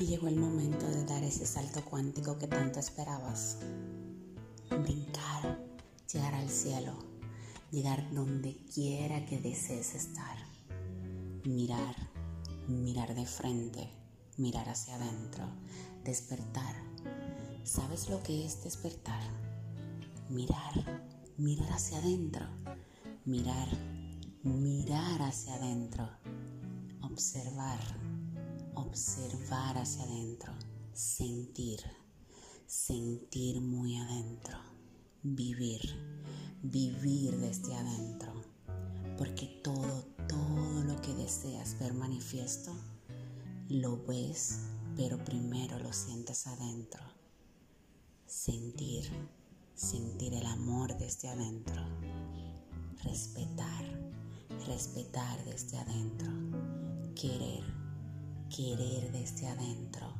Y llegó el momento de dar ese salto cuántico que tanto esperabas. Brincar, llegar al cielo, llegar donde quiera que desees estar. Mirar, mirar de frente, mirar hacia adentro, despertar. ¿Sabes lo que es despertar? Mirar, mirar hacia adentro, mirar, mirar hacia adentro, observar observar hacia adentro, sentir, sentir muy adentro, vivir, vivir desde adentro, porque todo, todo lo que deseas ver manifiesto, lo ves, pero primero lo sientes adentro. Sentir, sentir el amor desde adentro, respetar, respetar desde adentro, querer quiere ir desde adentro.